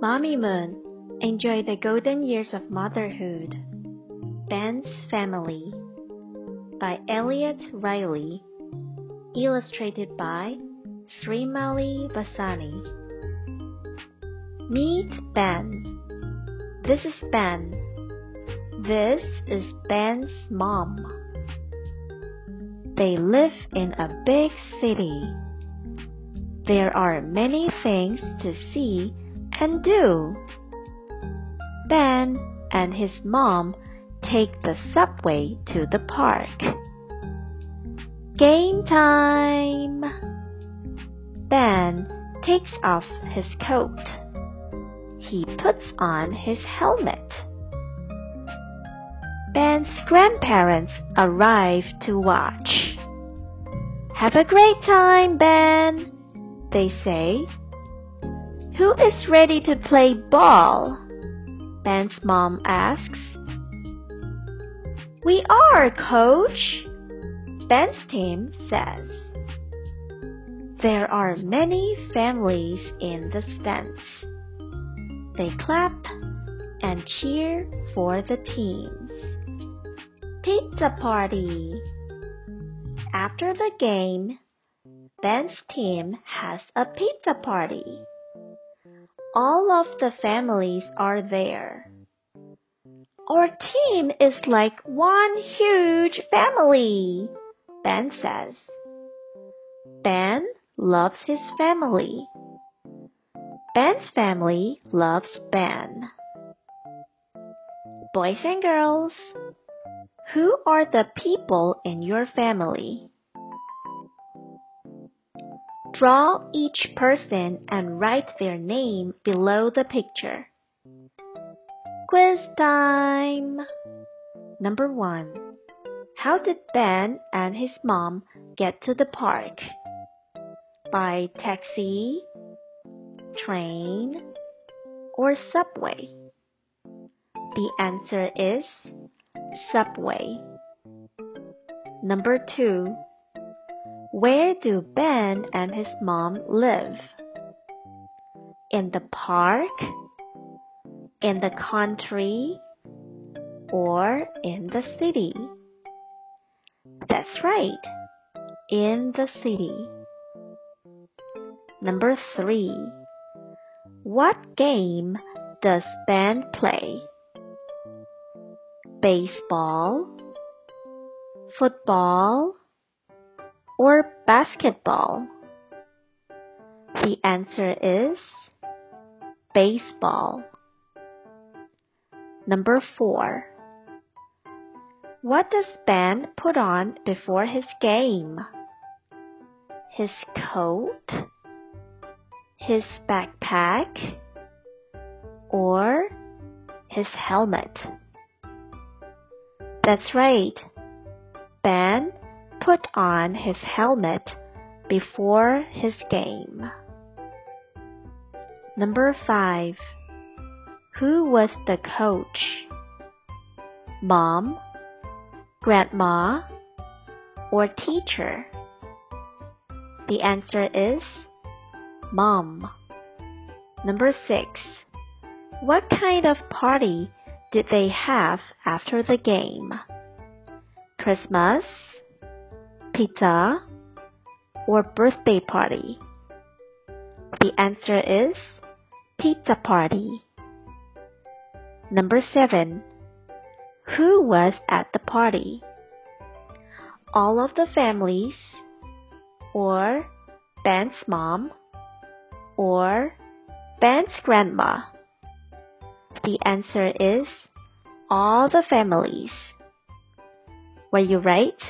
Mommy Moon, enjoy the golden years of motherhood. Ben's Family by Elliot Riley. Illustrated by Srimalie Bassani. Meet Ben. This is Ben. This is Ben's mom. They live in a big city. There are many things to see and do. Ben and his mom take the subway to the park. Game time! Ben takes off his coat. He puts on his helmet. Ben's grandparents arrive to watch. Have a great time, Ben, they say. Who is ready to play ball? Ben's mom asks. We are, coach, Ben's team says. There are many families in the stands. They clap and cheer for the teams. Pizza party. After the game, Ben's team has a pizza party. All of the families are there. Our team is like one huge family, Ben says. Ben loves his family. Ben's family loves Ben. Boys and girls, who are the people in your family? Draw each person and write their name below the picture. Quiz time! Number 1. How did Ben and his mom get to the park? By taxi, train, or subway? The answer is subway. Number 2. Where do Ben and his mom live? In the park, in the country, or in the city? That's right, in the city. Number 3. What game does Ben play? Baseball, football, or basketball? The answer is baseball. Number 4. What does Ben put on before his game? His coat, his backpack, or his helmet? That's right. Ben put on his helmet before his game. Number 5. Who was the coach? Mom, grandma, or teacher? The answer is Mom. Number 6. What kind of party did they have after the game? Christmas, pizza, or birthday party? The answer is pizza party. Number 7. Who was at the party? All of the families, or Ben's mom, or Ben's grandma? The answer is all the families. Were you right?